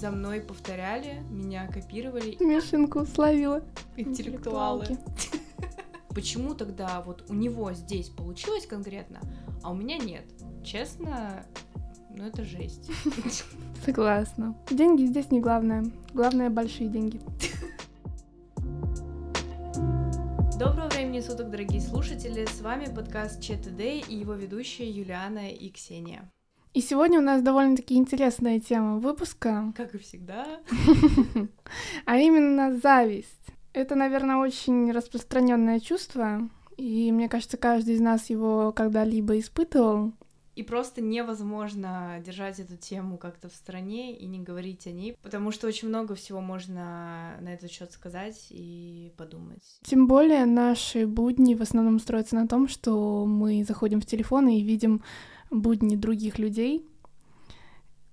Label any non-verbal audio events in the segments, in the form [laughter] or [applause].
За мной повторяли, меня копировали. Смешинку словила. Интеллектуалы. Почему тогда вот у него здесь получилось конкретно, а у меня нет? Честно, ну это жесть. Согласна. Деньги здесь не главное. Главное большие деньги. Доброго времени суток, дорогие слушатели! С вами подкаст ЧТД и его ведущие Юлиана и Ксения. И сегодня у нас довольно-таки интересная тема выпуска. Как и всегда. [laughs] А именно зависть. Это, наверное, очень распространенное чувство, и мне кажется, каждый из нас его когда-либо испытывал. И просто невозможно держать эту тему как-то в стороне и не говорить о ней, потому что очень много всего можно на этот счет сказать и подумать. Тем более наши будни в основном строятся на том, что мы заходим в телефон и видим будни других людей,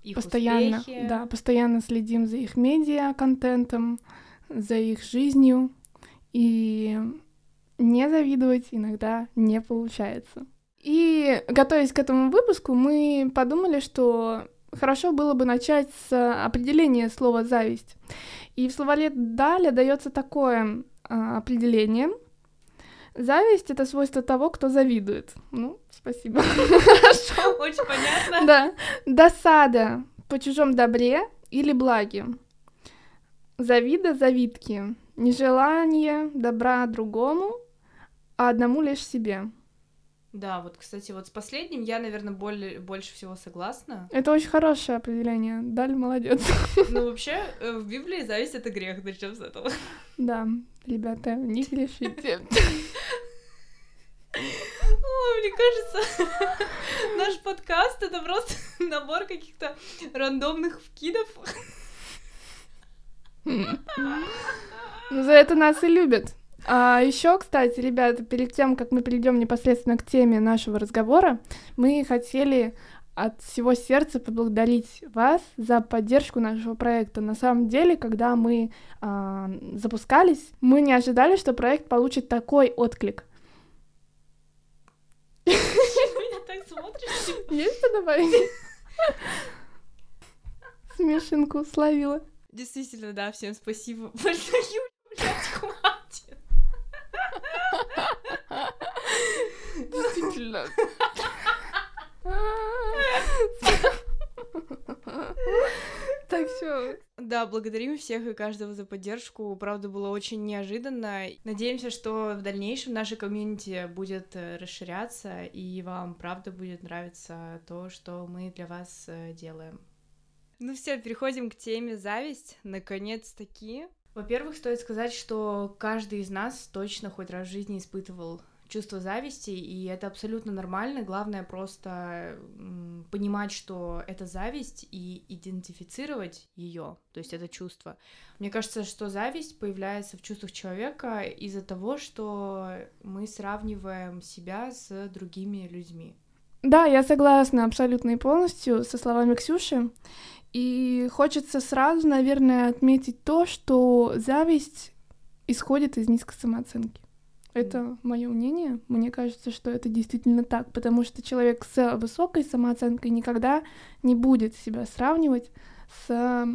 Их постоянно, успехи. да, постоянно следим за их медиа контентом, за их жизнью, и не завидовать иногда не получается. И готовясь к этому выпуску, мы подумали, что хорошо было бы начать с определения слова зависть. И в словаре Даля дается такое а, определение. Зависть это свойство того, кто завидует. Ну, спасибо. Хорошо. Очень понятно. Да. Досада по чужом добре или благе. Завида, завидки. Нежелание добра другому, а одному лишь себе. Да, вот, кстати, вот с последним я, наверное, более, больше всего согласна. Это очень хорошее определение. Даль молодец. Ну, вообще, э, в Библии зависть — это грех, начнем с этого. Да, ребята, не грешите. [laughs] Ой, мне кажется, [laughs] наш подкаст — это просто [laughs] набор каких-то рандомных вкидов. Ну, за это нас и любят. А еще, кстати, ребята, перед тем, как мы перейдем непосредственно к теме нашего разговора, мы хотели от всего сердца поблагодарить вас за поддержку нашего проекта. На самом деле, когда мы а, запускались, мы не ожидали, что проект получит такой отклик. Ты на меня так смотришь. Есть что добавить? Смешинку словила. Действительно, да, всем спасибо большое, блядь, хватит. Действительно. [laughs] [laughs] Так все. Да, благодарим всех и каждого за поддержку. Правда, было очень неожиданно. Надеемся, что в дальнейшем наша комьюнити будет э, расширяться, и вам, правда, будет нравиться то, что мы для вас э, делаем. Ну все, переходим к теме зависть. Наконец-таки. Во-первых, стоит сказать, что каждый из нас точно хоть раз в жизни испытывал чувство зависти, и это абсолютно нормально. Главное просто понимать, что это зависть, и идентифицировать ее, то есть это чувство. Мне кажется, что зависть появляется в чувствах человека из-за того, что мы сравниваем себя с другими людьми. Да, я согласна абсолютно и полностью со словами Ксюши. И хочется сразу, наверное, отметить то, что зависть исходит из низкой самооценки. Это мое мнение. Мне кажется, что это действительно так, потому что человек с высокой самооценкой никогда не будет себя сравнивать с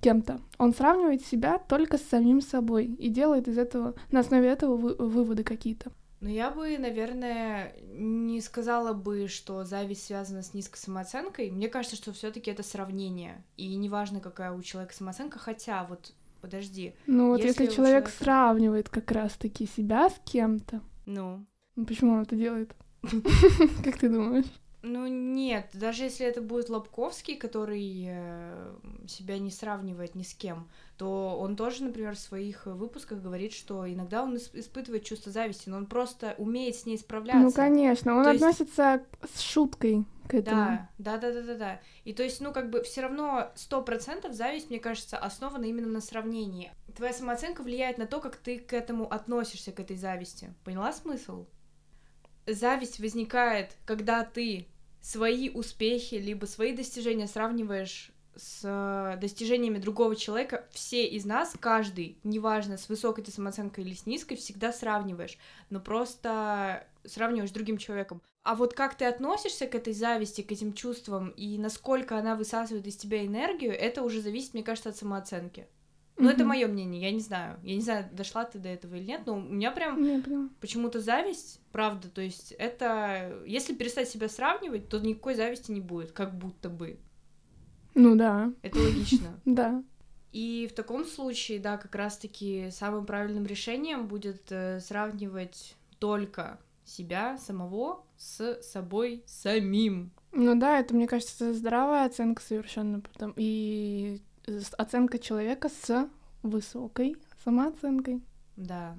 кем-то. Он сравнивает себя только с самим собой и делает из этого, на основе этого вы- выводы какие-то. Но я бы, наверное, не сказала бы, что зависть связана с низкой самооценкой. Мне кажется, что все-таки это сравнение. И неважно, какая у человека самооценка, хотя вот подожди, Ну вот если, Если человек человека- сравнивает как раз-таки себя с кем-то, ну, ну почему он это делает? [laughs] Как ты думаешь? Ну нет, даже если это будет Лобковский, который э, себя не сравнивает ни с кем, то он тоже, например, в своих выпусках говорит, что иногда он ис- испытывает чувство зависти, но он просто умеет с ней справляться. Ну, конечно, он То есть- относится с шуткой к этому. Да, да, да, да, да, да. И то есть, ну, как бы все равно сто процентов зависть, мне кажется, основана именно на сравнении. Твоя самооценка влияет на то, как ты к этому относишься, к этой зависти. Поняла смысл? Зависть возникает, когда ты свои успехи либо свои достижения сравниваешь с э, достижениями другого человека, все из нас, каждый, неважно, с высокой ты самооценкой или с низкой, всегда сравниваешь. Но просто сравниваешь с другим человеком. А вот как ты относишься к этой зависти, к этим чувствам, и насколько она высасывает из тебя энергию, это уже зависит, мне кажется, от самооценки. Ну, mm-hmm. это мое мнение, я не знаю. Я не знаю, дошла ты до этого или нет, но у меня прям yeah, почему-то зависть, правда, то есть это... Если перестать себя сравнивать, то никакой зависти не будет, как будто бы. Ну да. Это логично. [laughs] Да. И в таком случае, да, как раз-таки самым правильным решением будет э, сравнивать только себя самого с собой самим. Ну да, это, мне кажется, здравая оценка совершенно потом. И оценка человека с высокой самооценкой. Да.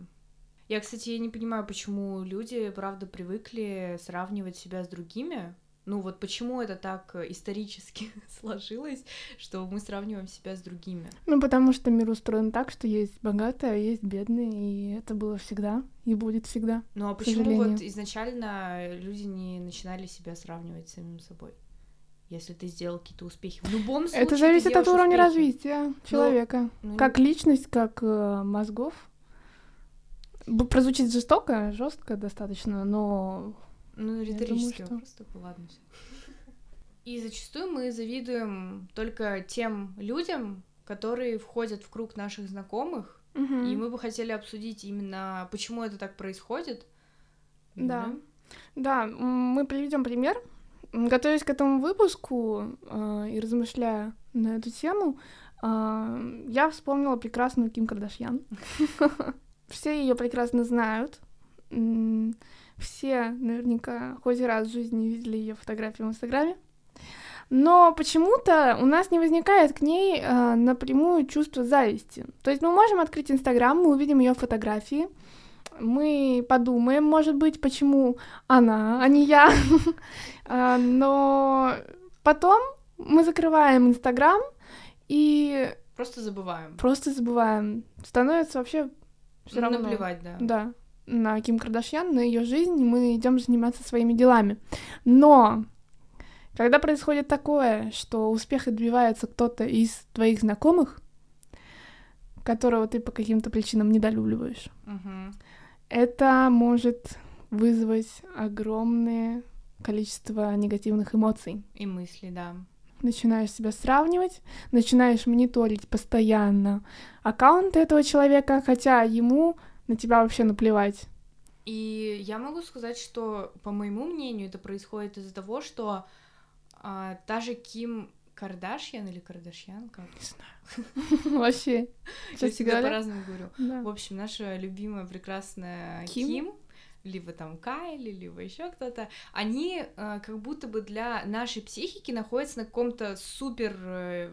Я, кстати, не понимаю, почему люди, правда, привыкли сравнивать себя с другими, ну вот почему это так исторически [laughs] сложилось, что мы сравниваем себя с другими? Ну потому что мир устроен так, что есть богатые, а есть бедные, и это было всегда и будет всегда. Ну а почему вот изначально люди не начинали себя сравнивать с самим собой? Если ты сделал какие-то успехи. В любом случае. Это зависит от уровня успехи. развития ну, человека. Ну, как не... личность, как э, мозгов. Прозвучит жестоко, жестко достаточно, но ну, риторический думаю, вопрос такой, ладно, все. И зачастую мы завидуем только тем людям, которые входят в круг наших знакомых, угу. и мы бы хотели обсудить именно, почему это так происходит. Да. Угу. Да, мы приведем пример. Готовясь к этому выпуску э, и размышляя на эту тему, э, я вспомнила прекрасную Ким Кардашьян. [laughs] Все ее прекрасно знают. Все наверняка хоть раз в жизни видели ее фотографии в Инстаграме. Но почему-то у нас не возникает к ней э, напрямую чувство зависти. То есть мы можем открыть Инстаграм, мы увидим ее фотографии, мы подумаем, может быть, почему она, а не я. [laughs] А, но потом мы закрываем Инстаграм и... Просто забываем. Просто забываем. Становится вообще все равно. Наплевать, да. Да на Ким Кардашьян, на ее жизнь, мы идем заниматься своими делами. Но когда происходит такое, что успех добивается кто-то из твоих знакомых, которого ты по каким-то причинам недолюбливаешь, угу. Это может вызвать огромное количество негативных эмоций. И мыслей, да. Начинаешь себя сравнивать, начинаешь мониторить постоянно аккаунт этого человека, хотя ему на тебя вообще наплевать. И я могу сказать, что, по моему мнению, это происходит из-за того, что а, та же Ким Кардашьян или Кардашьян, как? Не знаю. [laughs] Вообще. Я всегда по-разному говорю. В общем, наша любимая прекрасная Ким, Ким либо там Кайли, либо еще кто-то, они э, как будто бы для нашей психики находятся на каком-то супер, э,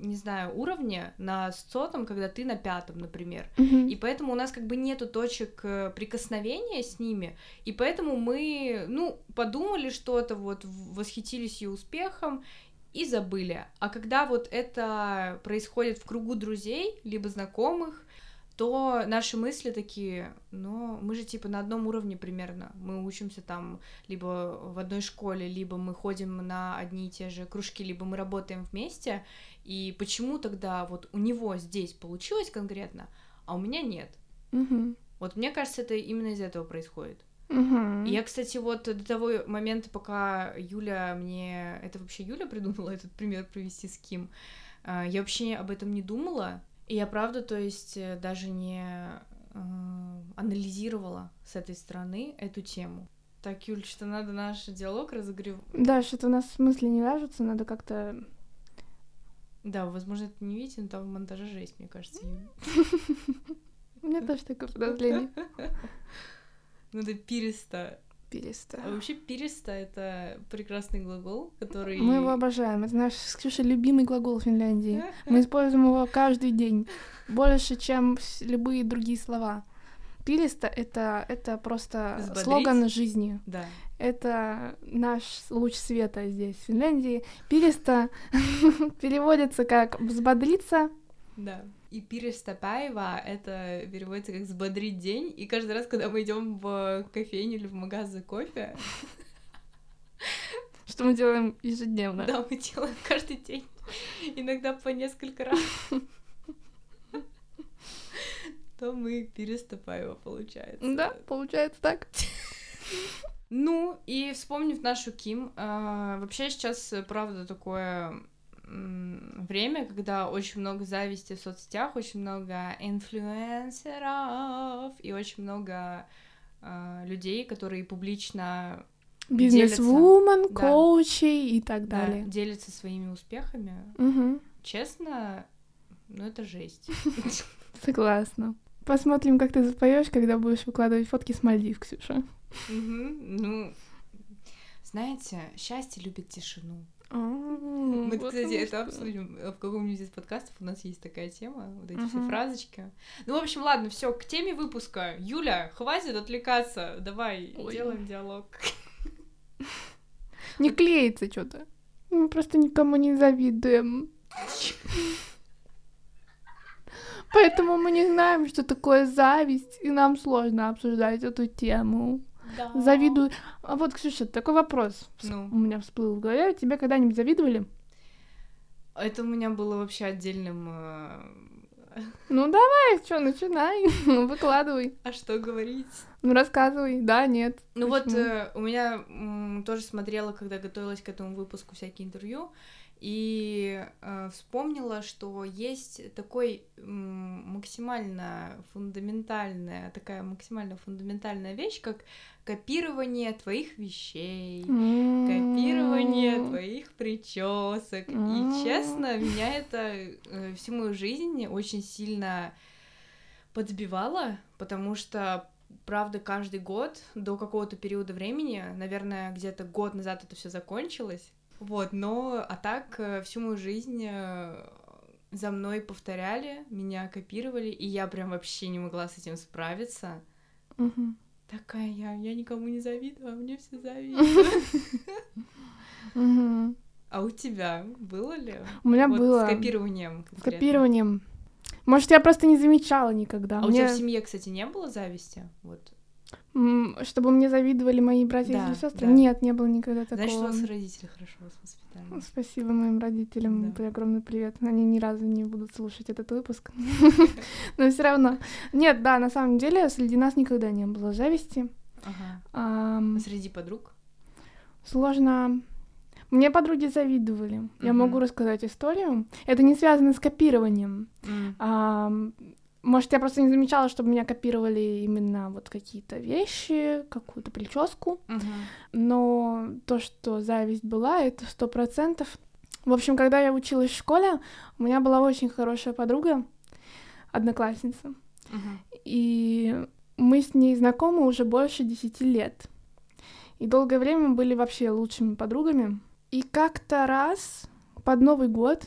не знаю, уровне, на сотом, когда ты на пятом, например. Mm-hmm. И поэтому у нас как бы нету точек э, прикосновения с ними, и поэтому мы, ну, подумали что-то, вот, восхитились ее успехом, и забыли. А когда вот это происходит в кругу друзей, либо знакомых, то наши мысли такие, ну, мы же типа на одном уровне примерно. Мы учимся там либо в одной школе, либо мы ходим на одни и те же кружки, либо мы работаем вместе. И почему тогда вот у него здесь получилось конкретно, а у меня нет? Угу. Вот мне кажется, это именно из этого происходит. Угу. я, кстати, вот до того момента, пока Юля мне... Это вообще Юля придумала [laughs] этот пример провести с Ким? А, я вообще об этом не думала, и я правда, то есть, э, даже не э, анализировала с этой стороны эту тему. Так, Юль, что надо наш диалог разогрев... Да, что-то у нас смысле не вяжутся, надо как-то... Да, возможно, это не видите, но там в монтаже жесть, мне кажется, [laughs] У меня тоже такое подозрение. [laughs] Надо переста Переста. А вообще переста — это прекрасный глагол, который... Мы его обожаем. Это наш с Ксюшей любимый глагол Финляндии. [laughs] Мы используем его каждый день. Больше, чем любые другие слова. Пилиста это, это просто Взбодрить? слоган жизни. Да. Это наш луч света здесь, в Финляндии. Пилиста [laughs] переводится как взбодриться. Да. И перестапаева это переводится как взбодрить день. И каждый раз, когда мы идем в кофейню или в магаз за кофе, [laughs] что мы делаем ежедневно. Да, мы делаем каждый день. Иногда по несколько раз. [laughs] То мы переступаем, получается. Да, получается так. Ну, и вспомнив нашу Ким, э, вообще сейчас, правда, такое время, когда очень много зависти в соцсетях, очень много инфлюенсеров и очень много э, людей, которые публично Бизнес-вумен, да. коучи и так далее. Да, делятся своими успехами. Угу. Честно, ну это жесть. [laughs] Согласна. Посмотрим, как ты запоешь, когда будешь выкладывать фотки с Мальдив, Ксюша. Ну, знаете, счастье любит тишину. Мы, кстати, это обсудим в каком-нибудь из подкастов. У нас есть такая тема, вот эти все фразочки. Ну, в общем, ладно, все, к теме выпуска. Юля, хватит отвлекаться. Давай, делаем диалог. Не клеится что-то. Мы просто никому не завидуем. Поэтому мы не знаем, что такое зависть, и нам сложно обсуждать эту тему. Да. Завидую. А вот, Ксюша, такой вопрос ну. у меня всплыл в голове. Тебе когда-нибудь завидовали? Это у меня было вообще отдельным... Э, ну давай, что, начинай, [laughs] выкладывай. А что говорить? Ну рассказывай, да, нет. Ну Почему? вот э, у меня м, тоже смотрела, когда готовилась к этому выпуску всякие интервью, и э, вспомнила, что есть такой максимально фундаментальная, такая максимально фундаментальная вещь, как копирование твоих вещей, mm-hmm. копирование твоих причесок. Mm-hmm. И честно, меня это э, всю мою жизнь очень сильно подбивало, потому что правда, каждый год до какого-то периода времени, наверное, где-то год назад это все закончилось, вот, но, а так, э, всю мою жизнь э, за мной повторяли, меня копировали, и я прям вообще не могла с этим справиться. Угу. Такая я, я никому не завидую, а мне все завидуют. А у тебя было ли? У меня было. С копированием. С копированием. Может, я просто не замечала никогда. А у тебя в семье, кстати, не было зависти? Вот. Чтобы мне завидовали мои братья да, или сестры? Да. Нет, не было никогда такого. Значит, у вас родители хорошо вас воспитали. Спасибо моим родителям. Да. Огромный привет. Они ни разу не будут слушать этот выпуск. [laughs] Но все равно. Нет, да, на самом деле среди нас никогда не было зависти. А среди подруг? Сложно. Мне подруги завидовали. Я могу рассказать историю. Это не связано с копированием. Может, я просто не замечала, чтобы меня копировали именно вот какие-то вещи, какую-то прическу. Uh-huh. Но то, что зависть была, это сто процентов. В общем, когда я училась в школе, у меня была очень хорошая подруга, одноклассница. Uh-huh. И мы с ней знакомы уже больше десяти лет. И долгое время мы были вообще лучшими подругами. И как-то раз под Новый год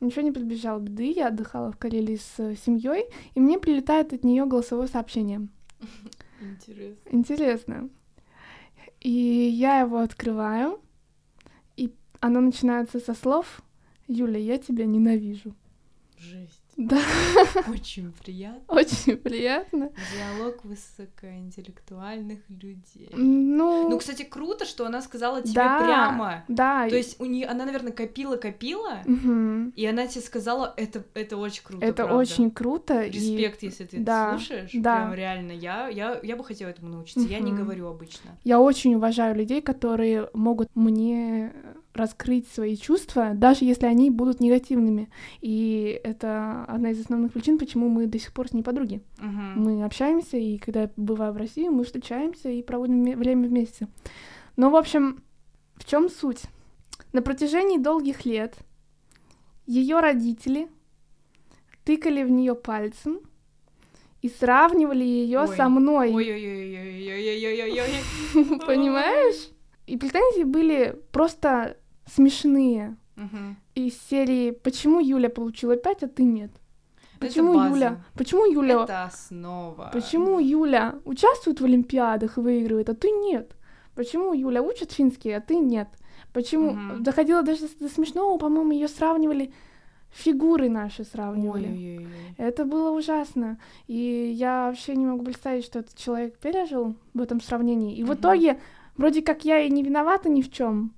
ничего не предбежало беды, я отдыхала в Карелии с э, семьей, и мне прилетает от нее голосовое сообщение. Интересно. Интересно. И я его открываю, и оно начинается со слов «Юля, я тебя ненавижу». Жесть. Да. Очень приятно. Очень приятно. Диалог высокоинтеллектуальных людей. Ну, ну, кстати, круто, что она сказала тебе да, прямо. Да. То есть у нее, она, наверное, копила, копила, угу. и она тебе сказала, это, это очень круто. Это правда. очень круто. Респект, и... если ты да, это слушаешь. Да. Прям реально. Я, я, я бы хотела этому научиться. Угу. Я не говорю обычно. Я очень уважаю людей, которые могут мне раскрыть свои чувства, даже если они будут негативными. И это одна из основных причин, почему мы до сих пор с ней подруги. Uh-huh. Мы общаемся, и когда я бываю в России, мы встречаемся и проводим время вместе. Но, в общем, в чем суть? На протяжении долгих лет ее родители тыкали в нее пальцем и сравнивали ее со мной. Понимаешь? И претензии были просто смешные. Угу. Из серии «Почему Юля получила 5, а ты нет?» Почему это Юля? Почему Юля? Это основа. Почему Юля участвует в Олимпиадах и выигрывает, а ты нет? Почему Юля учит финский, а ты нет? Почему угу. доходило даже до смешного, по-моему, ее сравнивали фигуры наши сравнивали. Ой-ой-ой. Это было ужасно. И я вообще не могу представить, что этот человек пережил в этом сравнении. И угу. в итоге, вроде как я и не виновата ни в чем.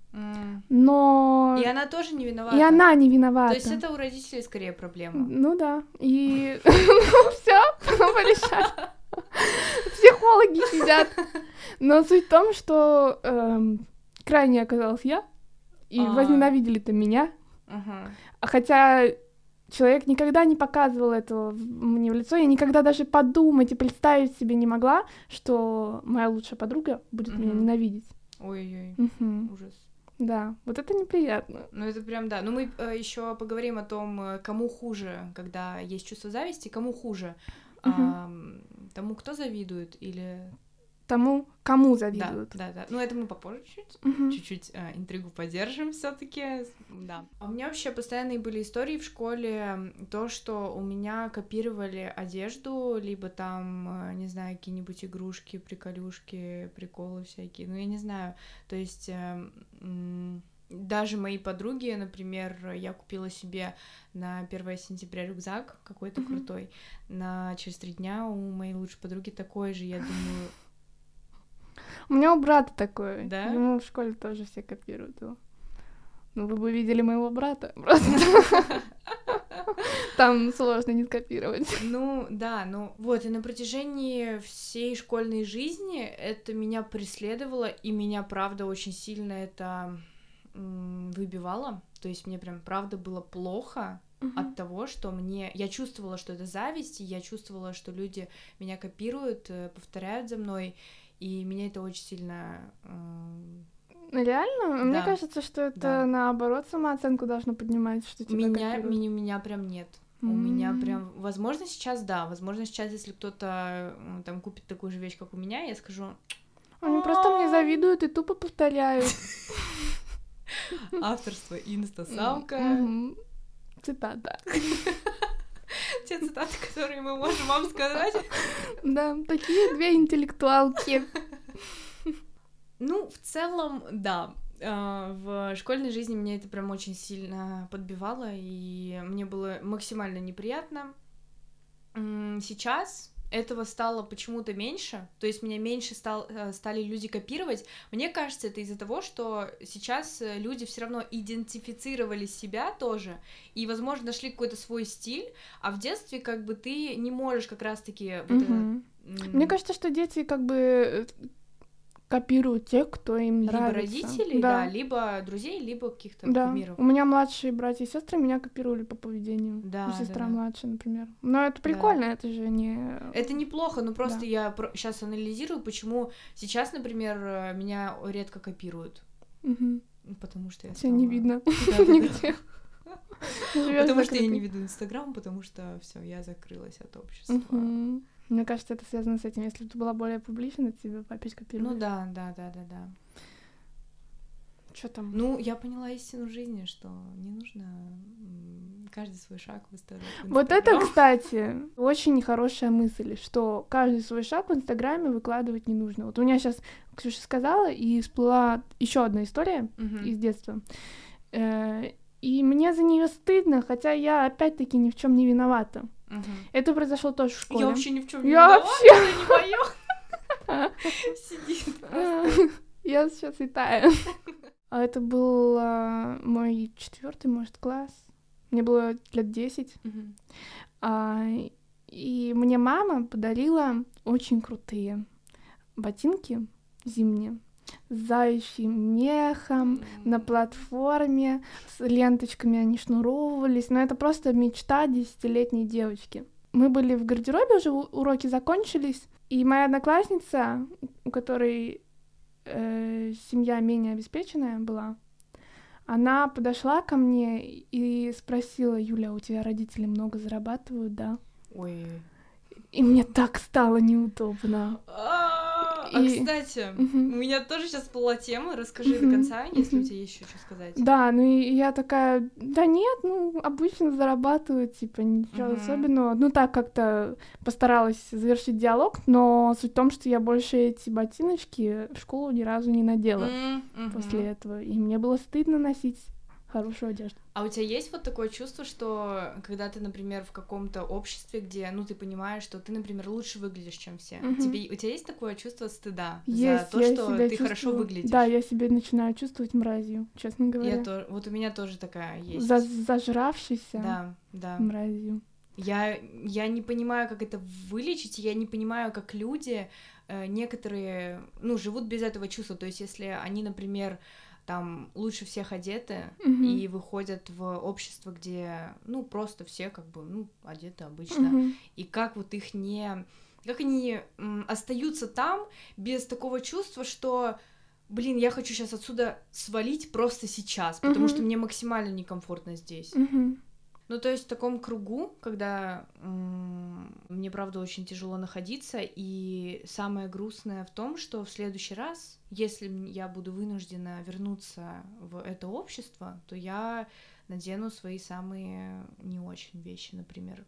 Но... И она тоже не виновата. И она не виновата. То есть это у родителей скорее проблема. Ну да. И [laughs] все, порешали. Психологи сидят. Но суть в том, что эм, крайне оказалась я, и А. возненавидели-то меня. А Хотя человек никогда не показывал этого мне в лицо, я никогда даже подумать и представить себе не могла, что моя лучшая подруга будет меня ненавидеть. Ой-ой, Мгм. ужас. Да, вот это неприятно. Ну, это прям да. Ну, мы еще поговорим о том, э, кому хуже, когда есть чувство зависти, кому хуже. Мгм. Ам, тому, кто завидует, или... Тому, кому Да, завидуют. да, да. Ну, это мы попозже чуть Мгм. чуть-чуть э, интригу поддержим все таки да. А у меня вообще постоянные были истории в школе, то, что у меня копировали одежду, либо там, э, не знаю, какие-нибудь игрушки, приколюшки, приколы всякие, ну, я не знаю, то есть... э, м, даже мои подруги, например, я купила себе на 1 сентября рюкзак какой-то Мгм. крутой. На через три дня у моей лучшей подруги такой же. Я думаю, У меня у брата такое. Да? Ему в школе тоже все копируют его. Ну, вы бы видели моего брата. [laughs] Просто Там сложно не скопировать. Ну, да, ну вот, и на протяжении всей школьной жизни это меня преследовало, и меня, правда, очень сильно это выбивало. То есть мне прям, правда, было плохо от того, что мне... Я чувствовала, что это зависть, и я чувствовала, что люди меня копируют, э, повторяют за мной, и меня это очень сильно... м, Реально? Мне Да. кажется, что это Да. наоборот самооценку должно поднимать, что тебя Меня, меня, меня прям нет. У меня прям, возможно, сейчас да, возможно, сейчас, если кто-то там купит такую же вещь, как у меня, я скажу, Они просто мне завидуют и тупо повторяют. [laughs] авторство инстасамка. Цитата. [laughs] те цитаты, которые мы можем вам сказать. Да, такие две интеллектуалки. Ну, в целом, да. А, В школьной жизни меня это прям очень сильно подбивало, и мне было максимально неприятно. Сейчас этого стало почему-то меньше, то есть меня меньше стал, э, стали люди копировать. Мне кажется, это из-за того, что сейчас э, люди все равно идентифицировали себя тоже, и, возможно, нашли какой-то свой стиль, а в детстве как бы ты не можешь как раз-таки... вот это, Мгм. м, Мне кажется, что дети как бы э, копируют тех, кто им либо нравится. родителей, да. либо друзей, либо каких-то Да. кумиров. У меня младшие братья и сестры меня копировали по поведению. Да, Ну, да, Сестра да. младшая, например. Но это прикольно, это же не... Это неплохо, но просто Да. я сейчас анализирую, почему сейчас, например, меня редко копируют. Ну, Потому что я Тебя не стала- видно [laughs] Да-да-да. [laughs] нигде. Потому что я не веду Инстаграм, потому что все, я закрылась от общества. Мне кажется, это связано с этим. Если бы ты была более публична, тебя опять Ну копировали. да, да, да, да, да. Что там? Ну, я поняла истину жизни, что не нужно каждый свой шаг выставлять. в Вот это, кстати, очень хорошая мысль, что каждый свой шаг в Инстаграме выкладывать не нужно. Вот у меня сейчас Ксюша сказала, и всплыла еще одна история Мгм. из детства. Э, И мне за нее стыдно, хотя я опять-таки ни в чем не виновата. Это произошло тоже в школе. Я вообще ни в чем не Я виновата, это не моё. [laughs] Сидит. Я сейчас святая. [laughs] А это был а, мой четвертый, может, класс. Мне было лет 10. Мгм. А, и мне мама подарила очень крутые ботинки зимние заячьим мехом, на платформе, с ленточками они шнуровывались. Но это просто мечта десятилетней девочки. Мы были в гардеробе, уже уроки закончились, и моя одноклассница, у которой э, семья менее обеспеченная была, она подошла ко мне и спросила, Юля, у тебя родители много зарабатывают, да? Ой. И мне так стало неудобно. А И- кстати, Мгм. у меня тоже сейчас была тема, расскажи до Мгм, конца, если у мгм. тебя есть еще что сказать. Да, ну и я такая, да нет, ну обычно зарабатывают, типа ничего Мгм. особенного. Ну так как-то постаралась завершить диалог, но суть в том, что я больше эти ботиночки в школу ни разу не надела мгм. после этого, и мне было стыдно носить хорошую одежду. А у тебя есть вот такое чувство, что когда ты, например, в каком-то обществе, где, ну, ты понимаешь, что ты, например, лучше выглядишь, чем все, Мгм. тебе, у тебя есть такое чувство стыда Есть, за то, что ты хорошо чувствую- выглядишь? Да, я себя начинаю чувствовать мразью, честно говоря. Я то- вот у меня тоже такая есть. За- зажравшейся Да, да. мразью. Я, я не понимаю, как это вылечить, я не понимаю, как люди э, некоторые, ну, живут без этого чувства. То есть, если они, например, там лучше всех одеты Мгм. и выходят в общество, где, ну, просто все как бы, ну, одеты обычно, Мгм. и как вот их не... Как они остаются там без такого чувства, что, блин, я хочу сейчас отсюда свалить просто сейчас, потому Мгм. что мне максимально некомфортно здесь. Мгм. Ну, то есть в таком кругу, когда м, мне, правда, очень тяжело находиться, и самое грустное в том, что в следующий раз, если я буду вынуждена вернуться в это общество, то я надену свои самые не очень вещи, например.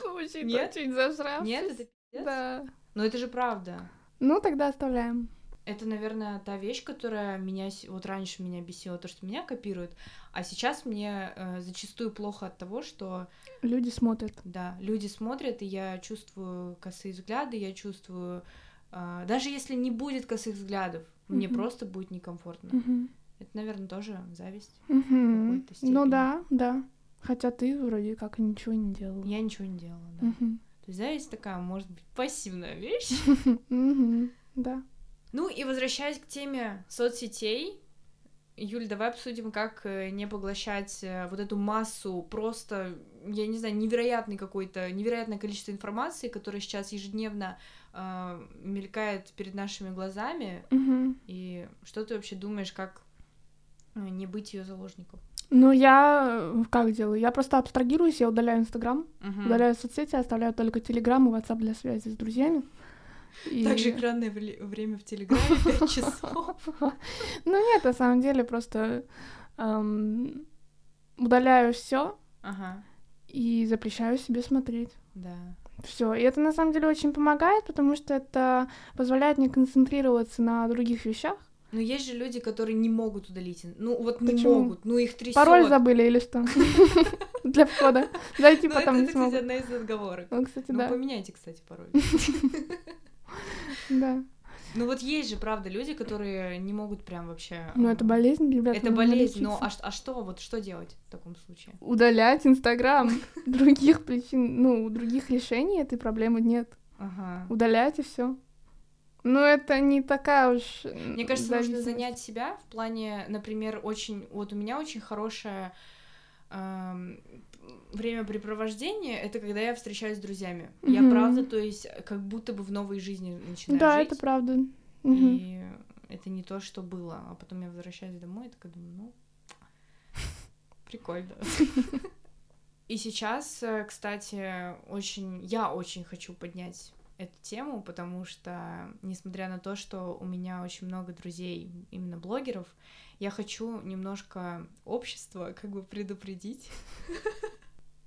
Звучит очень зажравшись. Нет, это пиздец? Да. Но это же правда. Ну, тогда оставляем. Это, наверное, та вещь, которая меня... Вот раньше меня бесила, то, что меня копируют, а сейчас мне э, зачастую плохо от того, что Люди смотрят. Да, люди смотрят, и я чувствую косые взгляды, я чувствую... а, даже если не будет косых взглядов, мне Мгм. просто будет некомфортно. Мгм. Это, наверное, тоже зависть. Степени. Ну да, да. Хотя ты вроде как ничего не делала. Я ничего не делала, да. Мгм. То есть зависть такая, может быть, пассивная вещь. [laughs] Мгм. Да. Ну и возвращаясь к теме соцсетей, Юль, давай обсудим, как э, не поглощать э, вот эту массу просто, я не знаю, невероятный какой-то, невероятное количество информации, которая сейчас ежедневно э, мелькает перед нашими глазами. Мгм. И что ты вообще думаешь, как э, не быть ее заложником? Ну, я как делаю? Я просто абстрагируюсь, я удаляю Инстаграм, удаляю соцсети, оставляю только Телеграм и Ватсап для связи с друзьями. И- Также экранное вре- время в Телеграме [laughs] 5 часов. Ну нет, на самом деле просто эм, удаляю все Ага, и запрещаю себе смотреть. да. Все. И это на самом деле очень помогает, потому что это позволяет мне концентрироваться на других вещах. Но есть же люди, которые не могут удалить. Ну, вот не Почему? могут. Ну, их трясет. Пароль забыли или что? [laughs] Для входа. Зайти Ну, потом не это, кстати, одна из отговорок. Ну, кстати, Ну, да. поменяйте, кстати, пароль. [laughs] Да. Ну, вот есть же, правда, люди, которые не могут прям вообще... Ну, это болезнь, ребята. Это болезнь, но а, а что, вот что делать в таком случае? Удалять Инстаграм. [laughs] Других причин, ну, других решений этой проблемы нет. Ага. Удалять и все. Ну, это не такая уж... Мне кажется, нужно занять себя в плане, например, очень... Вот у меня очень хорошее эм, времяпрепровождение, это когда я встречаюсь с друзьями. Я Мгм. правда, то есть, как будто бы в новой жизни начинаю Да, жить. это правда. Мгм. И это не то, что было. А потом я возвращаюсь домой и такая думаю, ну, прикольно. И сейчас, э, кстати, очень, я очень хочу поднять эту тему, потому что, несмотря на то, что у меня очень много друзей, именно блогеров, я хочу немножко общество как бы предупредить.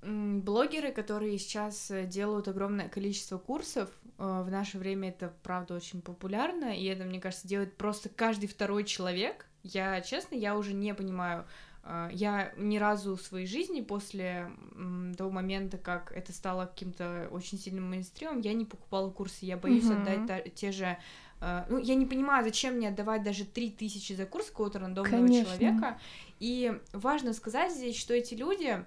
Блогеры, которые сейчас э, делают огромное количество курсов, э, в наше время это, правда, очень популярно, и это, мне кажется, делает просто каждый второй человек. Я, честно, я уже не понимаю, э, я ни разу в своей жизни после того момента, как это стало каким-то очень сильным мейнстримом, я не покупала курсы, я боюсь Мгм. отдать те же... Ну, я не понимаю, зачем мне отдавать даже 3000 за курс какого-то рандомного Конечно. человека. И важно сказать здесь, что эти люди,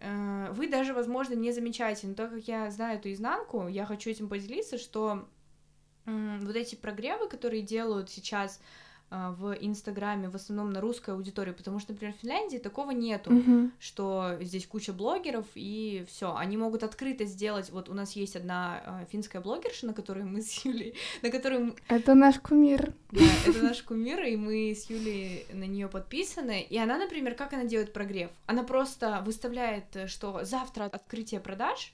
вы даже, возможно, не замечаете, но так как я знаю эту изнанку, я хочу этим поделиться, что вот эти прогревы, которые делают сейчас э, в Инстаграме, в основном на русской аудитории, потому что, например, в Финляндии такого нету, Мгм. что здесь куча блогеров, и все, они могут открыто сделать, вот у нас есть одна э, финская блогерша, на которой мы с Юлей, на которую Это наш кумир. да, это наш кумир, и мы с Юлей на нее подписаны. И она, например, как она делает прогрев? Она просто выставляет, э, что завтра открытие продаж,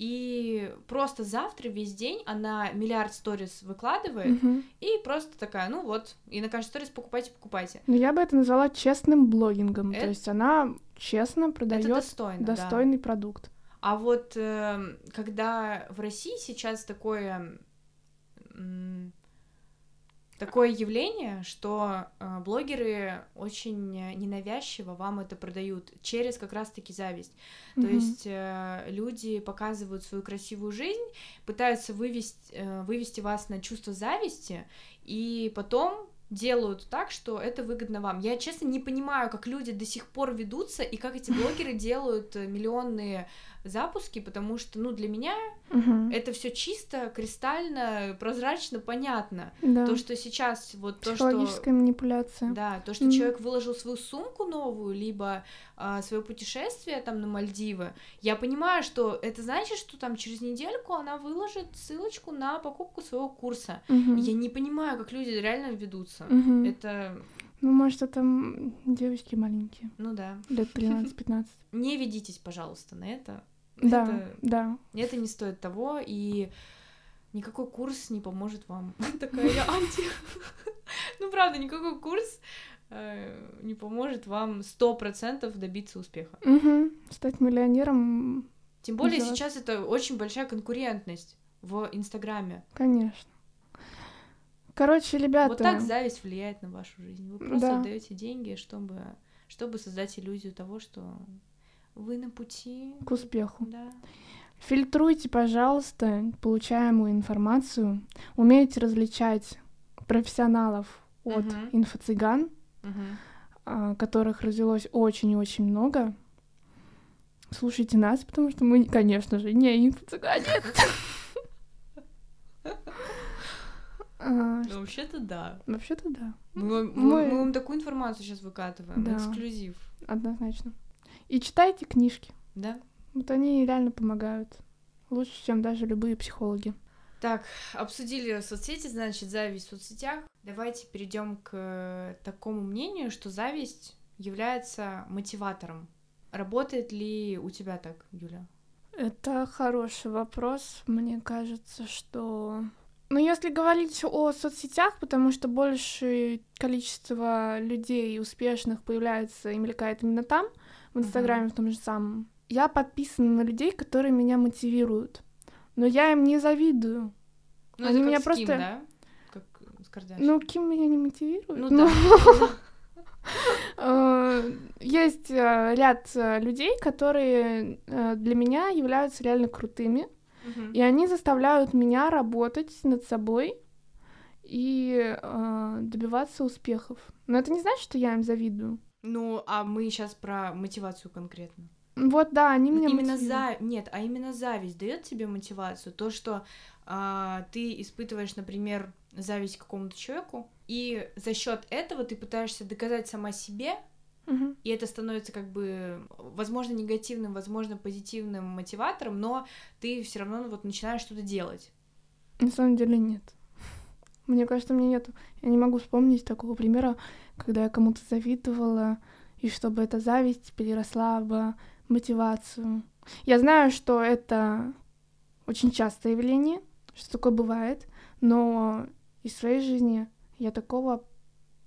и просто завтра весь день она миллиард сторис выкладывает, Мгм. и просто такая, ну вот, и на каждый сторис покупайте, покупайте. Ну, я бы это назвала честным блогингом. Это- То есть она честно продает достойно, да. достойный продукт. А вот эм, когда в России сейчас такое такое явление, что э, блогеры очень э, ненавязчиво вам это продают через как раз-таки зависть. То Мгм. есть э, люди показывают свою красивую жизнь, пытаются вывести, вывести вас на чувство зависти, и потом делают так, что это выгодно вам. Я, честно, не понимаю, как люди до сих пор ведутся, и как эти блогеры делают миллионные запуски, потому что, ну, для меня Мгм. Это все чисто, кристально, прозрачно, понятно. Да. То, что сейчас вот то, что Психологическая манипуляция. да, то, что Мгм. человек выложил свою сумку новую, либо свое путешествие там на Мальдивы, я понимаю, что это значит, что там через недельку она выложит ссылочку на покупку своего курса. Мгм. Я не понимаю, как люди реально ведутся. Мгм. Это, Ну, может, это девочки маленькие, ну да. лет 13-15. Не ведитесь, пожалуйста, на это. Да, Это, да. это не стоит того, и никакой курс не поможет вам. [laughs] Такая я анти. Ну, правда, никакой курс э, не поможет вам сто процентов добиться успеха. Стать миллионером, Тем более сейчас это очень большая конкурентность в Инстаграме. конечно. Короче, ребята, Вот так зависть влияет на вашу жизнь. Вы просто Да. отдаете деньги, чтобы, чтобы создать иллюзию того, что вы на пути. к успеху. Да. Фильтруйте, пожалуйста, получаемую информацию. Умейте различать профессионалов от Мгм. инфо-цыган, а, которых развелось очень и очень много. Слушайте нас, потому что мы, конечно же, не инфо-цыгане. [laughs] А, Ну, вообще-то да. Вообще-то да, Мы, вам- Мы- мы вам такую информацию сейчас выкатываем. Да. Эксклюзив. однозначно. И читайте книжки. Да? Вот они реально помогают. Лучше, чем даже любые психологи. Так, обсудили соцсети, значит, зависть в соцсетях. Давайте перейдем к такому мнению, что зависть является мотиватором. Работает ли у тебя так, Юля? Это хороший вопрос. Мне кажется, что... Ну, если говорить о соцсетях, потому что большее количество людей успешных появляется и мелькает именно там, в Инстаграме в том же самом, я подписана на людей, которые меня мотивируют. Но я им не завидую. Ну, Они меня с Ким, просто- да? Как с. Ну, Ким меня не мотивирует. Ну но- да. [laughs] Э, Есть э, ряд э, людей, которые для меня являются реально крутыми. И они заставляют меня работать над собой и э, добиваться успехов. Но это не значит, что я им завидую. Ну, а мы сейчас про мотивацию конкретно. Вот, да, они меня именно за нет, а именно зависть дает тебе мотивацию, то что а, ты испытываешь, например, зависть к какому-то человеку, и за счет этого ты пытаешься доказать сама себе, Мгм. и это становится как бы, возможно, негативным, возможно, позитивным мотиватором, но ты все равно ну, вот начинаешь что-то делать. На самом деле нет. Мне кажется, мне нет. Я не могу вспомнить такого примера, когда я кому-то завидовала, и чтобы эта зависть переросла в мотивацию. Я знаю, что это очень частое явление, что такое бывает, но из своей жизни я такого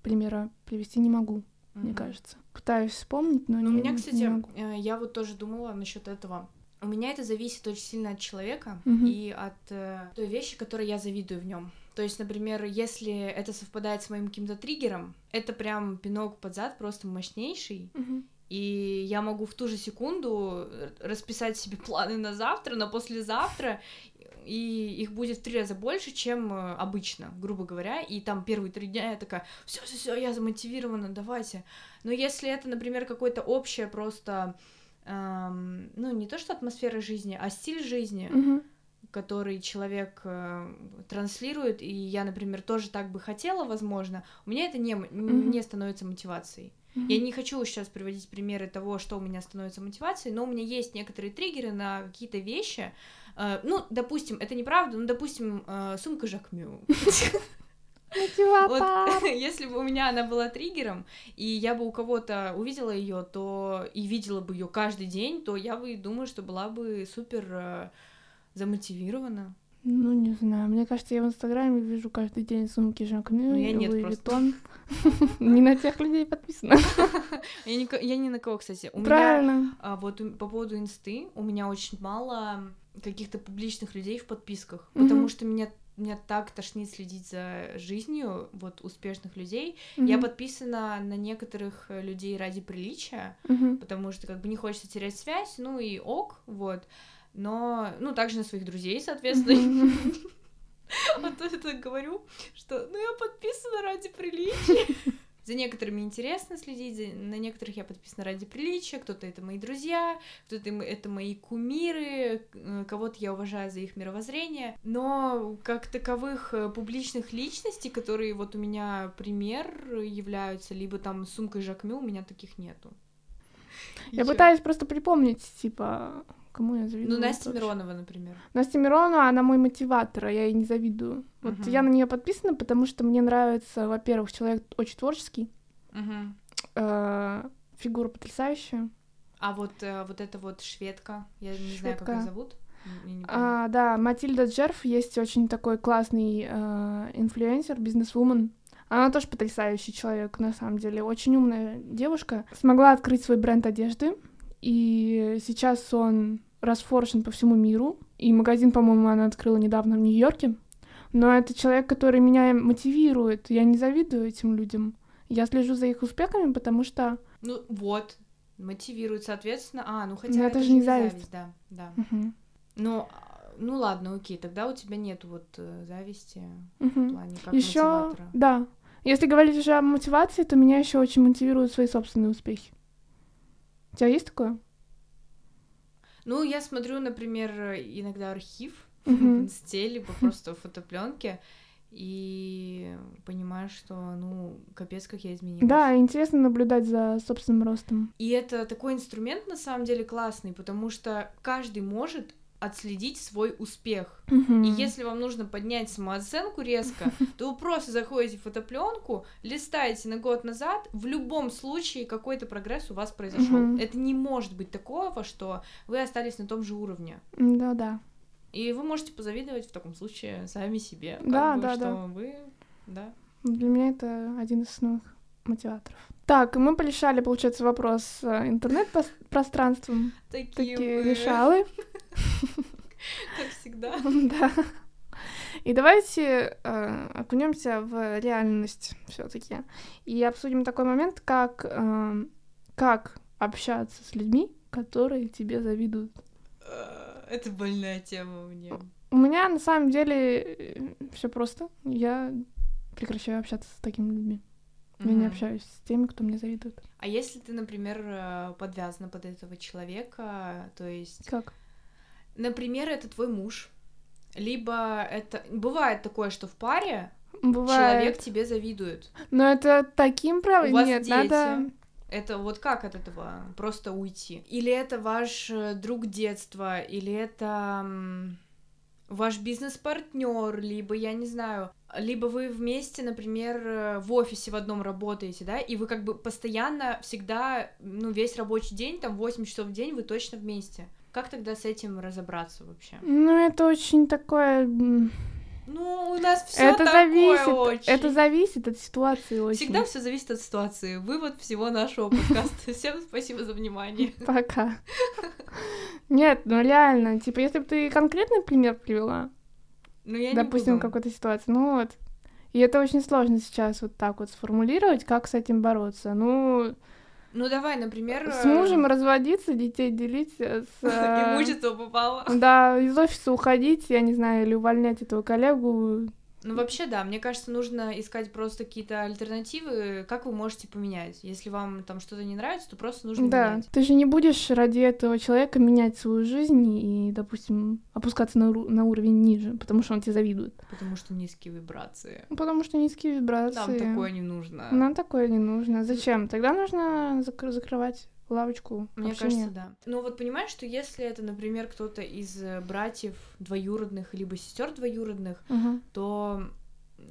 примера привести не могу, мне Мгм. кажется. Пытаюсь вспомнить, но Ну, у не, меня, не кстати, могу. э, я вот тоже думала насчет этого. У меня это зависит очень сильно от человека Мгм. и от э, той вещи, которой я завидую в нем. То есть, например, если это совпадает с моим каким-то триггером, это прям пинок под зад просто мощнейший. Мгм. И я могу в ту же секунду э, расписать себе [laughs] планы на завтра, на послезавтра, и их будет в три раза больше, чем э, обычно, грубо говоря. И там первые три дня я такая, все, все, все, я замотивирована, давайте. Но если это, например, какое-то общее просто, эм, ну не то что атмосфера жизни, а стиль жизни, Мгм. Который человек э, транслирует, и я, например, тоже так бы хотела, возможно, у меня это не, Мгм. не становится мотивацией. Мгм. Я не хочу сейчас приводить примеры того, что у меня становится мотивацией, но у меня есть некоторые триггеры на какие-то вещи. Э, ну, допустим, это неправда, но, допустим, э, сумка Жакмю. Вот [laughs] если бы у меня она была триггером, и я бы у кого-то увидела ее, то и видела бы ее каждый день, то я бы думаю, что была бы супер э, замотивирована. Ну, не знаю. Мне кажется, я в Инстаграме вижу каждый день сумки Жакмю, Ну, я нет Луи просто. Виттон. Не на тех людей подписана. [laughs] Я ни, я на кого, кстати. Правильно. А вот по поводу инсты у меня очень мало каких-то публичных людей в подписках, потому что меня меня так тошнит следить за жизнью вот успешных людей. Я Мгм. подписана на некоторых э, людей ради приличия, Мгм. потому что как бы не хочется терять связь, ну и ок, вот. Но, ну, также на своих друзей, соответственно. Вот это говорю, что, ну, я подписана ради приличия. За некоторыми интересно следить, за... на некоторых я подписана ради приличия, кто-то это мои друзья, кто-то это мои кумиры, э, кого-то я уважаю за их мировоззрение, но как таковых э, публичных личностей, которые вот у меня пример являются, либо там сумкой Жакмю, у меня таких нету. Я пытаюсь просто припомнить, типа, кому я завидую. Ну, Настя вообще. Миронова, например. Настя Миронова, она мой мотиватор, а я ей не завидую. Вот uh-huh. я на нее подписана, потому что мне нравится, во-первых, человек очень творческий, uh-huh. э- фигура потрясающая. А вот, э, вот эта вот шведка, я не шведка. знаю, как ее зовут. А, да, Матильда Джерф есть очень такой классный э, инфлюенсер, бизнесвумен. Она тоже потрясающий человек, на самом деле. Очень умная девушка. Смогла открыть свой бренд одежды. И сейчас он расфоршен по всему миру. И магазин, по-моему, она открыла недавно в Нью-Йорке. Но это человек, который меня мотивирует. Я не завидую этим людям. Я слежу за их успехами, потому что... Ну вот, мотивирует, соответственно. А, ну хотя Но это, это же не зависть. зависть. Да, да. Угу. Ну, ну ладно, окей, тогда у тебя нет вот э, зависти угу. в плане как Еще, мотиватора. да, если говорить уже о мотивации, то меня еще очень мотивируют свои собственные успехи. У тебя есть такое? Ну, я смотрю, например, иногда архив [laughs] uh-huh. в инсте, либо [laughs] просто в фотопленке, и понимаю, что, ну, капец, как я изменилась. Да, интересно наблюдать за собственным ростом. И это такой инструмент, на самом деле, классный, потому что каждый может отследить свой успех. Mm-hmm. И если вам нужно поднять самооценку резко, [laughs] то вы просто заходите в фотопленку, листаете на год назад, в любом случае какой-то прогресс у вас произошел. Mm-hmm. Это не может быть такого, что вы остались на том же уровне. Да-да. И вы можете позавидовать в таком случае сами себе. Да, бы, да, что да. вы, да. Для меня это один из основных мотиваторов. Так, мы порешали, получается, вопрос э, интернет-пространством. Такие, Такие решалы. [laughs] [laughs] Как всегда. [laughs] Да. И давайте э, окунемся в реальность все-таки и обсудим такой момент, как э, как общаться с людьми, которые тебе завидуют. Э, это больная тема мне. У меня на самом деле э, все просто. Я прекращаю общаться с такими людьми. Я mm-hmm. не общаюсь с теми, кто мне завидует. А если ты, например, подвязана под этого человека, то есть... Как? Например, это твой муж, либо это... Бывает такое, что в паре Бывает. человек тебе завидует. Но это таким правом У вас нет, дети. надо... Это вот как от этого просто уйти? Или это ваш э, друг детства, или это ваш бизнес-партнер, либо, я не знаю, либо вы вместе, например, э, в офисе в одном работаете, да, и вы как бы постоянно всегда, ну, весь рабочий день, там, 8 часов в день вы точно вместе. Как тогда с этим разобраться вообще? Ну, это очень такое... Ну, у нас все это такое зависит, очень. Это зависит от ситуации очень. Всегда все зависит от ситуации. Вывод всего нашего подкаста. [laughs] Всем спасибо за внимание. Пока. Нет, ну реально, типа, если бы ты конкретный пример привела, ну, я допустим, какой-то ситуации, ну вот. И это очень сложно сейчас вот так вот сформулировать, как с этим бороться. Ну, ну давай, например... С мужем разводиться, детей делить, с... [laughs] Э, Имущество попало. Да, из офиса уходить, я не знаю, или увольнять этого коллегу, ну, вообще, да, мне кажется, нужно искать просто какие-то альтернативы, как вы можете поменять. Если вам там что-то не нравится, то просто нужно да. менять. Ты же не будешь ради этого человека менять свою жизнь и, допустим, опускаться на, на уровень ниже, потому что он тебе завидует. Потому что низкие вибрации. Потому что низкие вибрации. Нам такое не нужно. Нам такое не нужно. Зачем? Тогда нужно зак- закрывать лавочку. Мне общения. кажется, да. Ну вот понимаешь, что если это, например, кто-то из э, братьев двоюродных либо сестер двоюродных, угу. то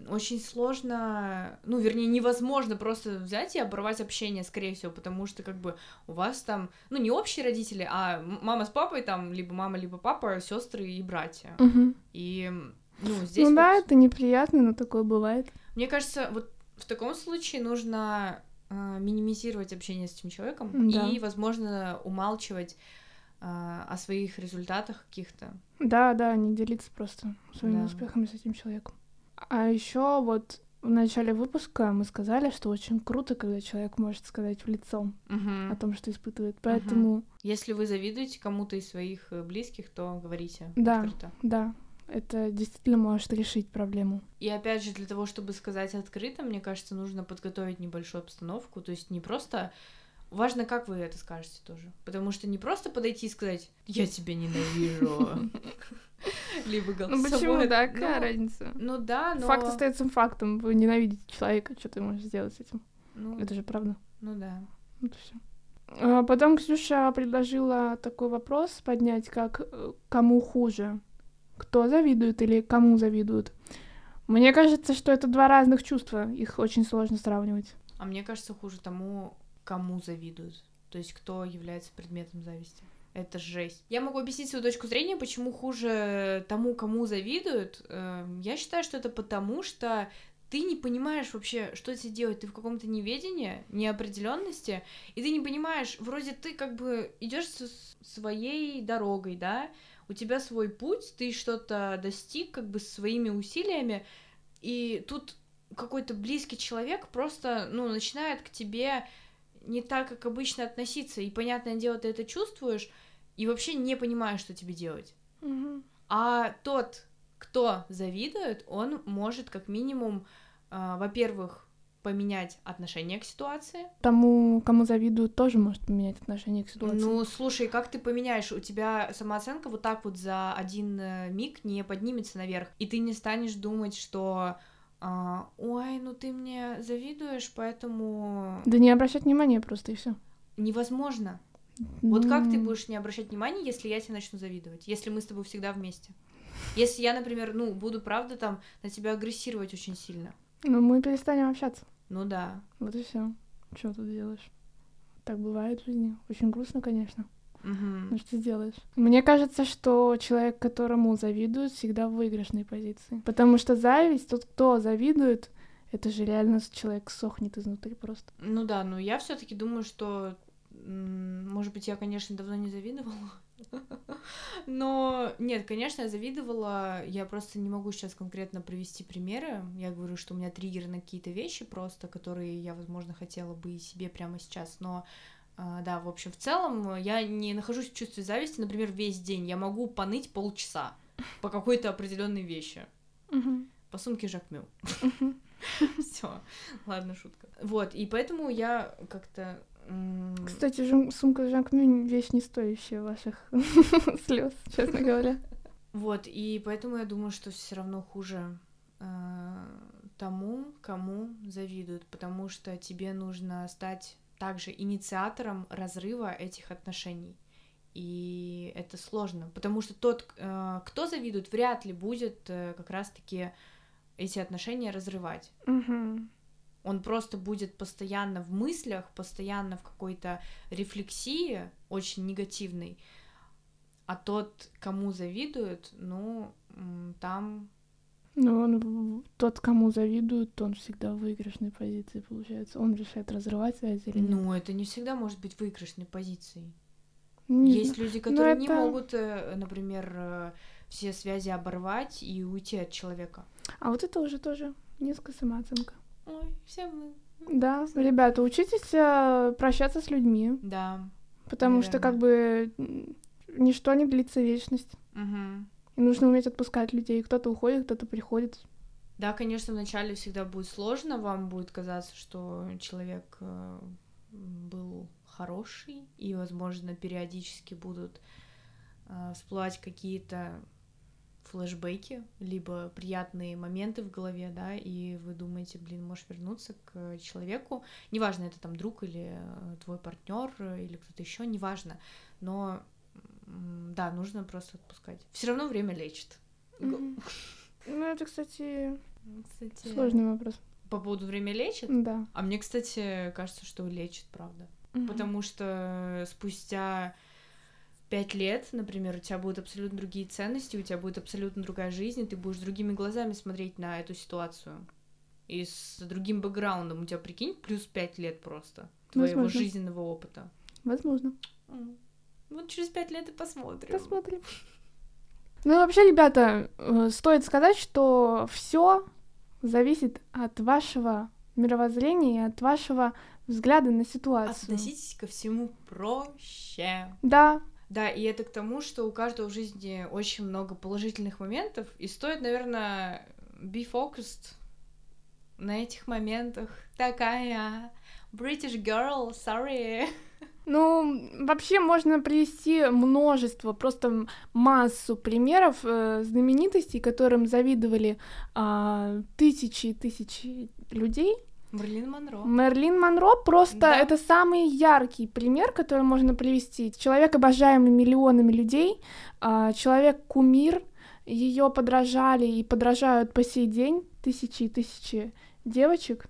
очень сложно, ну, вернее, невозможно просто взять и оборвать общение, скорее всего, потому что, как бы, у вас там, ну, не общие родители, а мама с папой там, либо мама, либо папа, сестры и братья. Угу. И, ну, здесь... Ну вот... да, это неприятно, но такое бывает. Мне кажется, вот в таком случае нужно минимизировать общение с этим человеком да. и, возможно, умалчивать э, о своих результатах каких-то. Да, да, не делиться просто своими Да. успехами с этим человеком. А еще вот в начале выпуска мы сказали, что очень круто, когда человек может сказать в лицо Мгм. о том, что испытывает. Поэтому, Если вы завидуете кому-то из своих э, близких, то говорите Да. открыто. да, это действительно может решить проблему. И опять же, для того, чтобы сказать открыто, мне кажется, нужно подготовить небольшую обстановку. То есть не просто Важно, как вы это скажете тоже. Потому что не просто подойти и сказать «Я тебя ненавижу». [laughs] Либо голосовое. Ну почему, да, какая ну, разница? Ну да, но... Факт остается фактом. Вы ненавидите человека, что ты можешь сделать с этим? Ну, это же правда. Ну да. Вот все. А потом Ксюша предложила такой вопрос поднять, как э, кому хуже? Кто завидует или кому завидуют? Мне кажется, что это два разных чувства, их очень сложно сравнивать. А мне кажется, хуже тому, кому завидуют, то есть кто является предметом зависти. Это жесть. Я могу объяснить свою точку зрения, почему хуже тому, кому завидуют. Эм, я считаю, что это потому, что ты не понимаешь вообще, что тебе делать, ты в каком-то неведении, неопределенности, и ты не понимаешь, вроде ты как бы идешь своей дорогой, да, у тебя свой путь, ты что-то достиг как бы своими усилиями, и тут какой-то близкий человек просто, ну, начинает к тебе не так, как обычно относиться, и, понятное дело, ты это чувствуешь, и вообще не понимаешь, что тебе делать. Угу. А тот, кто завидует, он может как минимум, э, во-первых, поменять отношение к ситуации. Тому, кому завидуют, тоже может поменять отношение к ситуации. Ну, слушай, как ты поменяешь? У тебя самооценка вот так вот за один э, миг не поднимется наверх, и ты не станешь думать, что а, ой, ну ты мне завидуешь, поэтому... Да не обращать внимания просто и все. Невозможно. Ну... Вот как ты будешь не обращать внимания, если я тебе начну завидовать, если мы с тобой всегда вместе? Если я, например, ну, буду, правда, там, на тебя агрессировать очень сильно. Ну, мы перестанем общаться. Ну да. Вот и все. Что тут делаешь? Так бывает в жизни. Очень грустно, конечно. Угу. Ну что сделаешь? Мне кажется, что человек, которому завидуют, всегда в выигрышной позиции. Потому что зависть, тот, кто завидует, это же реально человек сохнет изнутри просто. Ну да, но я все-таки думаю, что, может быть, я, конечно, давно не завидовала. [laughs] Но нет, конечно, я завидовала. Я просто не могу сейчас конкретно привести примеры. Я говорю, что у меня триггеры на какие-то вещи просто, которые я, возможно, хотела бы и себе прямо сейчас. Но а, да, в общем, в целом я не нахожусь в чувстве зависти, например, весь день. Я могу поныть полчаса по какой-то определенной вещи. По сумке Жакмю. [laughs] Все, ладно, шутка. Вот, и поэтому я как-то кстати, сумка Жакмю вещь не стоящая ваших [laughs] слез, честно говоря. Вот, и поэтому я думаю, что все равно хуже э, тому, кому завидуют, потому что тебе нужно стать также инициатором разрыва этих отношений. И это сложно, потому что тот, э, кто завидует, вряд ли будет э, как раз-таки эти отношения разрывать. Угу. Он просто будет постоянно в мыслях, постоянно в какой-то рефлексии, очень негативной. А тот, кому завидуют, ну, там ну, он, тот, кому завидуют, он всегда в выигрышной позиции, получается. Он решает разрывать связь или нет. Ну, это не всегда может быть выигрышной позицией. Не Есть люди, которые это... не могут, э, например, э, все связи оборвать и уйти от человека. А вот это уже тоже низкая самооценка. Ой, все мы. Да, ребята, учитесь э, прощаться с людьми. Да. Потому наверное. что как бы ничто не длится вечность. Угу. И нужно уметь отпускать людей. Кто-то уходит, кто-то приходит. Да, конечно, вначале всегда будет сложно, вам будет казаться, что человек э, был хороший, и, возможно, периодически будут э, всплывать какие-то флешбеки, либо приятные моменты в голове, да, и вы думаете, блин, можешь вернуться к человеку, неважно, это там друг или э, твой партнер или кто-то еще, неважно, но да, нужно просто отпускать. Все равно время лечит. Mm-hmm. [laughs] Ну, это, кстати, кстати, сложный вопрос. По поводу время лечит? Да. А мне, кстати, кажется, что лечит, правда. Mm-hmm. Потому что спустя пять лет, например, у тебя будут абсолютно другие ценности, у тебя будет абсолютно другая жизнь, и ты будешь другими глазами смотреть на эту ситуацию. И с другим бэкграундом у тебя, прикинь, плюс пять лет просто твоего Возможно. жизненного опыта. Возможно. Mm. Вот через пять лет и посмотрим. Посмотрим. Ну, вообще, ребята, э, стоит сказать, что все зависит от вашего мировоззрения, от вашего взгляда на ситуацию. Относитесь ко всему проще. Да. Да, и это к тому, что у каждого в жизни очень много положительных моментов, и стоит, наверное, be focused на этих моментах. Такая British girl, sorry. [laughs] Ну, вообще можно привести множество, просто массу примеров э, знаменитостей, которым завидовали э, тысячи и тысячи людей. Мерлин Монро. Мерлин Монро просто да. это самый яркий пример, который можно привести. Человек, обожаемый миллионами людей, э, человек кумир, ее подражали и подражают по сей день тысячи и тысячи девочек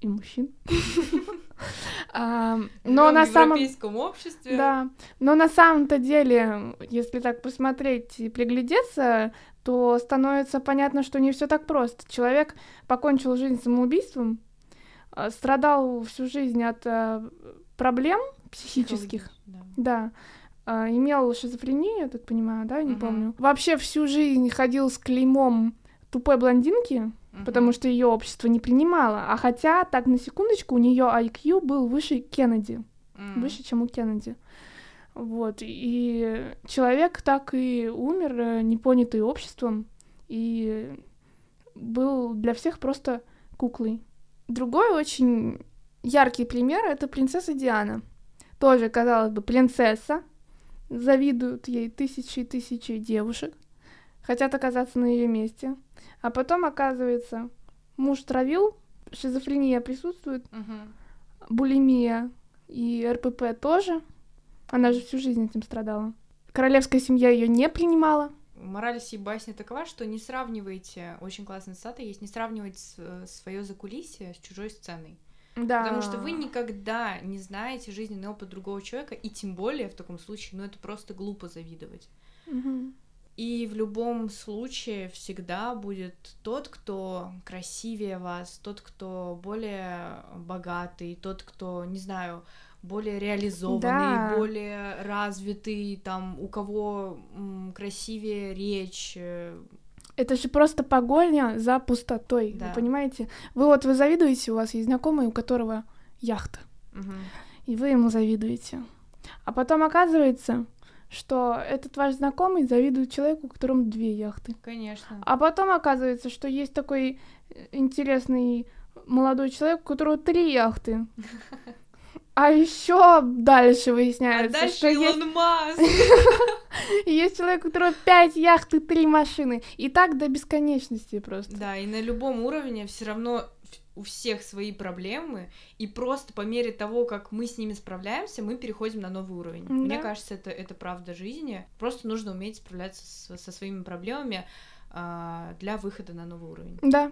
и мужчин. [laughs] Но на самом... европейском обществе. Да, но на самом-то деле, если так посмотреть и приглядеться, то становится понятно, что не все так просто. Человек покончил жизнь самоубийством, а, страдал всю жизнь от а, проблем психических, да, да а, имел шизофрению, я так понимаю, да, не угу. помню. Вообще всю жизнь ходил с клеймом тупой блондинки, потому что ее общество не принимало. А хотя, так на секундочку, у нее IQ был выше Кеннеди, mm. выше, чем у Кеннеди. Вот, и человек так и умер, э, непонятый обществом, и был для всех просто куклой. Другой очень яркий пример — это принцесса Диана. Тоже, казалось бы, принцесса, завидуют ей тысячи и тысячи девушек, хотят оказаться на ее месте — а потом, оказывается, муж травил, шизофрения присутствует, угу. булимия и РПП тоже. Она же всю жизнь этим страдала. Королевская семья ее не принимала. Мораль сей басни такова, что не сравнивайте, очень классная цитата есть, не сравнивайте свое закулисье с чужой сценой. Да. Потому что вы никогда не знаете жизненный опыт другого человека, и тем более в таком случае, ну это просто глупо завидовать. Угу. И в любом случае всегда будет тот, кто красивее вас, тот, кто более богатый, тот, кто, не знаю, более реализованный, да. более развитый, там, у кого м, красивее речь. Э. Это же просто погоня за пустотой, да. вы понимаете? Вы вот вы завидуете, у вас есть знакомый, у которого яхта, угу. и вы ему завидуете. А потом оказывается, что этот ваш знакомый завидует человеку, у которого две яхты. Конечно. А потом оказывается, что есть такой э, интересный молодой человек, у которого три яхты. [laughs] А еще дальше выясняется, а дальше что Илон есть... Маск. [laughs] есть человек, у которого пять яхт и три машины. И так до бесконечности просто. Да, и на любом уровне все равно у всех свои проблемы, и просто по мере того, как мы с ними справляемся, мы переходим на новый уровень. Да. Мне кажется, это, это правда жизни. Просто нужно уметь справляться с, со своими проблемами а, для выхода на новый уровень. Да.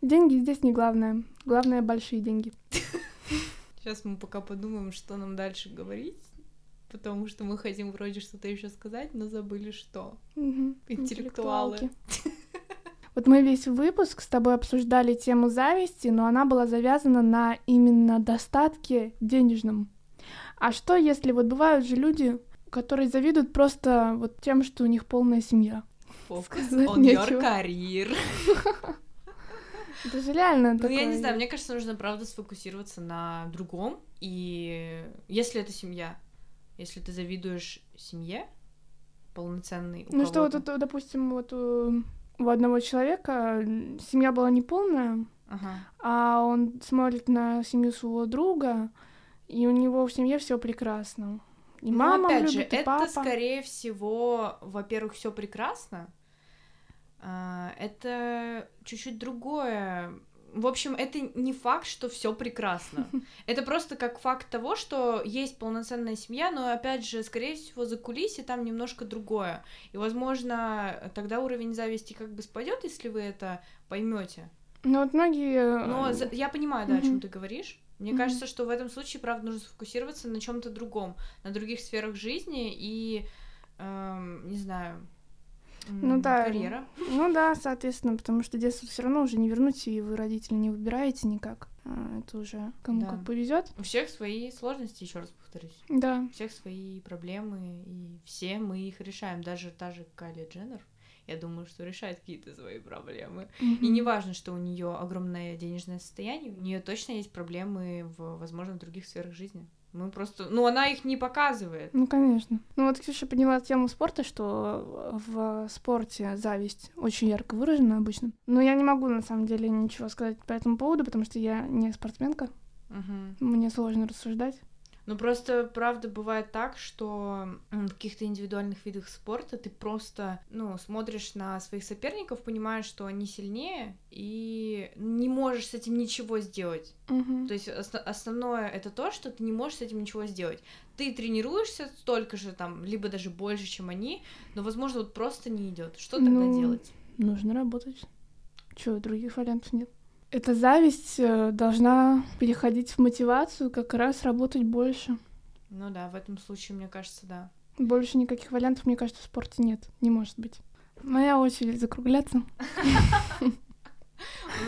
Деньги здесь не главное. Главное большие деньги. [laughs] Сейчас мы пока подумаем, что нам дальше говорить. Потому что мы хотим вроде что-то еще сказать, но забыли что. Угу. Интеллектуалы. Вот мы весь выпуск с тобой обсуждали тему зависти, но она была завязана на именно достатке денежном. А что, если вот бывают же люди, которые завидуют просто вот тем, что у них полная семья? Focus on your career. [laughs] Это же реально Ну, я не знаю, мне кажется, нужно, правда, сфокусироваться на другом. И если это семья, если ты завидуешь семье полноценной Ну что, вот, допустим, вот у одного человека семья была неполная, ага. а он смотрит на семью своего друга, и у него в семье все прекрасно. И ну, опять любит, же, и это, папа. скорее всего, во-первых, все прекрасно. А, это чуть-чуть другое в общем, это не факт, что все прекрасно. [laughs] Это просто как факт того, что есть полноценная семья, но опять же, скорее всего, за кулисье там немножко другое. И, возможно, тогда уровень зависти как бы спадет, если вы это поймете. Ну вот многие. Э, но за... я понимаю, да, о чем ты говоришь. Мне mm-hmm. кажется, что в этом случае, правда, нужно сфокусироваться на чем-то другом, на других сферах жизни и, эм, не знаю, ну да. Карьера. Ну да, соответственно, потому что детство все равно уже не вернуть, и вы родители не выбираете никак. А, это уже кому да. как повезет. У всех свои сложности, еще раз повторюсь. Да. У всех свои проблемы, и все мы их решаем. Даже та же Кайли Дженнер, я думаю, что решает какие-то свои проблемы. Mm-hmm. И не важно, что у нее огромное денежное состояние, у нее точно есть проблемы в, возможно, в других сферах жизни. Мы просто... Ну, она их не показывает. Ну, конечно. Ну, вот Ксюша подняла тему спорта, что в спорте зависть очень ярко выражена обычно. Но я не могу, на самом деле, ничего сказать по этому поводу, потому что я не спортсменка. Угу. Мне сложно рассуждать. Ну, просто, правда, бывает так, что в каких-то индивидуальных видах спорта ты просто, ну, смотришь на своих соперников, понимаешь, что они сильнее, и не можешь с этим ничего сделать. Мгм. То есть ос- основное это то, что ты не можешь с этим ничего сделать. Ты тренируешься столько же там, либо даже больше, чем они, но, возможно, вот просто не идет. Что тогда Ну, делать? Нужно работать. Чего, других вариантов нет. Эта зависть э, должна переходить в мотивацию, как раз работать больше. Ну да, в этом случае, мне кажется, да. Больше никаких вариантов, мне кажется, в спорте нет. Не может быть. Моя очередь закругляться. [laughs] У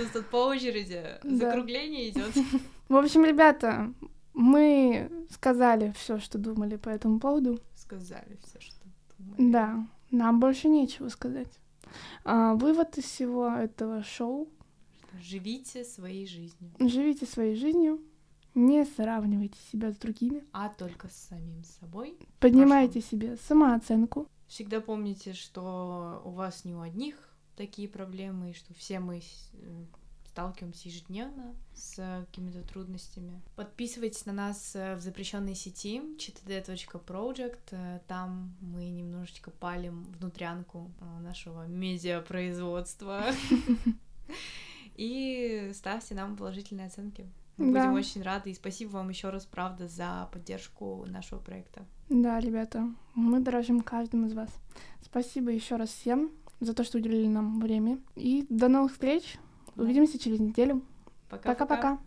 нас тут по очереди закругление идет. [laughs] В общем, ребята, мы сказали все, что думали по этому поводу. Сказали все, что думали. Да, нам больше нечего сказать. А, вывод из всего этого шоу Живите своей жизнью, живите своей жизнью, не сравнивайте себя с другими, а только с самим собой. поднимайте себе самооценку. Всегда помните, что у вас не у одних такие проблемы, и что все мы э, сталкиваемся ежедневно с какими-то трудностями. Подписывайтесь на нас э, в запрещенной сети chtd.project. Э, Там мы немножечко палим внутрянку нашего медиапроизводства. [laughs] [laughs] И ставьте нам положительные оценки. Мы Да. будем очень рады. И спасибо вам еще раз, правда, за поддержку нашего проекта. Да, ребята, мы дорожим каждым из вас. Спасибо еще раз всем за то, что уделили нам время. И до новых встреч. Да. Увидимся через неделю. Пока-пока. Пока-пока.